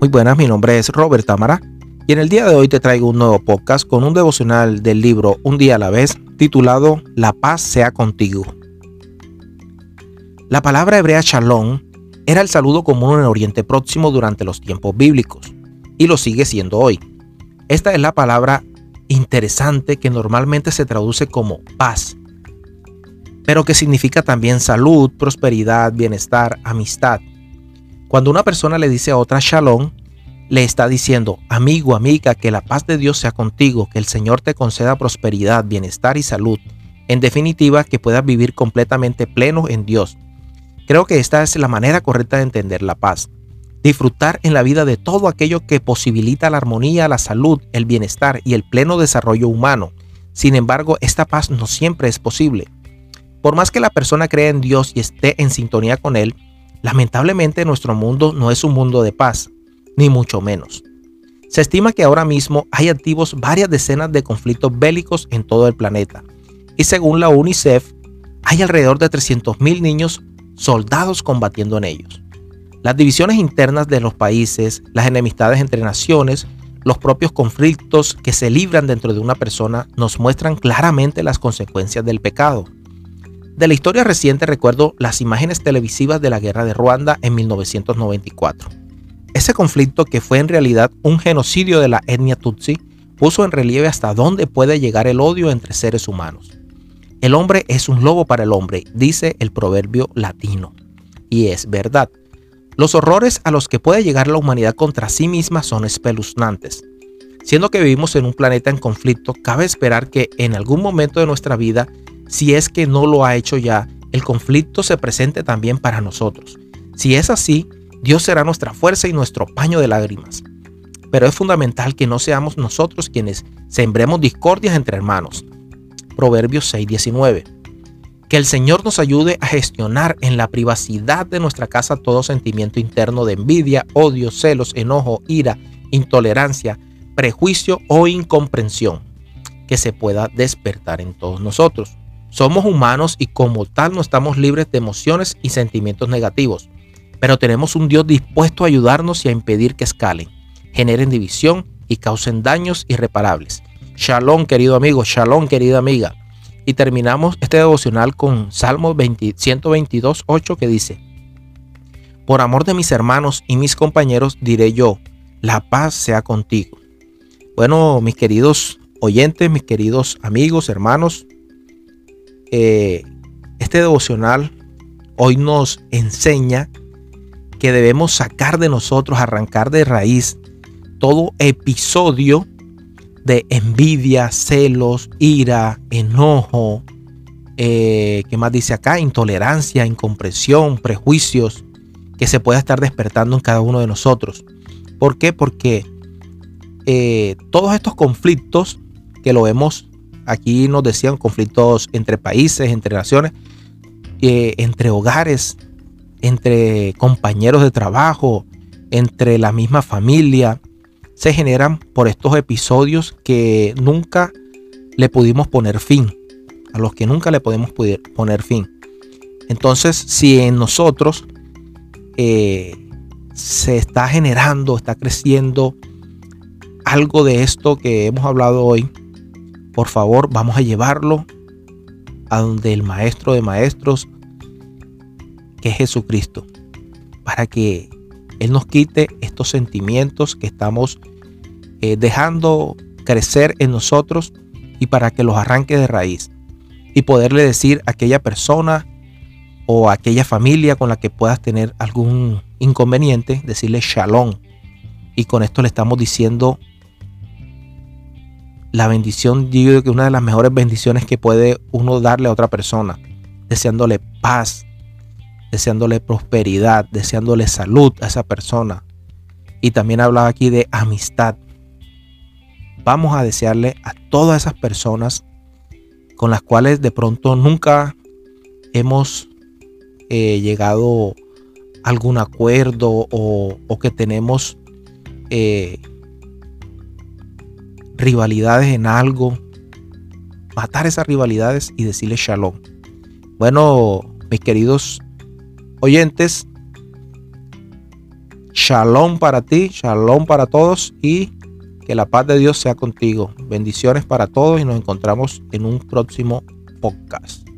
Muy buenas, mi nombre es Robert Tamara y en el día de hoy te traigo un nuevo podcast con un devocional del libro Un día a la vez titulado La paz sea contigo. La palabra hebrea shalom era el saludo común en Oriente Próximo durante los tiempos bíblicos y lo sigue siendo hoy. Esta es la palabra interesante que normalmente se traduce como paz, pero que significa también salud, prosperidad, bienestar, amistad. Cuando una persona le dice a otra shalom, le está diciendo, amigo, amiga, que la paz de Dios sea contigo, que el Señor te conceda prosperidad, bienestar y salud. En definitiva, que puedas vivir completamente pleno en Dios. Creo que esta es la manera correcta de entender la paz. Disfrutar en la vida de todo aquello que posibilita la armonía, la salud, el bienestar y el pleno desarrollo humano. Sin embargo, esta paz no siempre es posible. Por más que la persona crea en Dios y esté en sintonía con Él, Lamentablemente nuestro mundo no es un mundo de paz, ni mucho menos. Se estima que ahora mismo hay activos varias decenas de conflictos bélicos en todo el planeta. Y según la UNICEF, hay alrededor de 300.000 niños soldados combatiendo en ellos. Las divisiones internas de los países, las enemistades entre naciones, los propios conflictos que se libran dentro de una persona nos muestran claramente las consecuencias del pecado. De la historia reciente recuerdo las imágenes televisivas de la guerra de Ruanda en 1994. Ese conflicto, que fue en realidad un genocidio de la etnia Tutsi, puso en relieve hasta dónde puede llegar el odio entre seres humanos. El hombre es un lobo para el hombre, dice el proverbio latino. Y es verdad. Los horrores a los que puede llegar la humanidad contra sí misma son espeluznantes. Siendo que vivimos en un planeta en conflicto, cabe esperar que en algún momento de nuestra vida si es que no lo ha hecho ya, el conflicto se presente también para nosotros. Si es así, Dios será nuestra fuerza y nuestro paño de lágrimas. Pero es fundamental que no seamos nosotros quienes sembremos discordias entre hermanos. Proverbios 6:19. Que el Señor nos ayude a gestionar en la privacidad de nuestra casa todo sentimiento interno de envidia, odio, celos, enojo, ira, intolerancia, prejuicio o incomprensión que se pueda despertar en todos nosotros. Somos humanos y como tal no estamos libres de emociones y sentimientos negativos, pero tenemos un Dios dispuesto a ayudarnos y a impedir que escalen, generen división y causen daños irreparables. Shalom, querido amigo, shalom, querida amiga. Y terminamos este devocional con Salmo 122, 8 que dice, Por amor de mis hermanos y mis compañeros diré yo, la paz sea contigo. Bueno, mis queridos oyentes, mis queridos amigos, hermanos, eh, este devocional hoy nos enseña que debemos sacar de nosotros, arrancar de raíz todo episodio de envidia, celos, ira, enojo, eh, ¿qué más dice acá? Intolerancia, incompresión, prejuicios que se pueda estar despertando en cada uno de nosotros. ¿Por qué? Porque eh, todos estos conflictos que lo hemos Aquí nos decían conflictos entre países, entre naciones, eh, entre hogares, entre compañeros de trabajo, entre la misma familia. Se generan por estos episodios que nunca le pudimos poner fin, a los que nunca le podemos poner fin. Entonces, si en nosotros eh, se está generando, está creciendo algo de esto que hemos hablado hoy, por favor, vamos a llevarlo a donde el Maestro de Maestros, que es Jesucristo, para que Él nos quite estos sentimientos que estamos eh, dejando crecer en nosotros y para que los arranque de raíz y poderle decir a aquella persona o a aquella familia con la que puedas tener algún inconveniente, decirle shalom. Y con esto le estamos diciendo la bendición, digo que una de las mejores bendiciones que puede uno darle a otra persona, deseándole paz, deseándole prosperidad, deseándole salud a esa persona. Y también hablaba aquí de amistad. Vamos a desearle a todas esas personas con las cuales de pronto nunca hemos eh, llegado a algún acuerdo o, que tenemos eh, rivalidades en algo, matar esas rivalidades y decirle shalom. Bueno, mis queridos oyentes, Shalom para ti, shalom para todos y que la paz de Dios sea contigo. Bendiciones para todos y nos encontramos en un próximo podcast.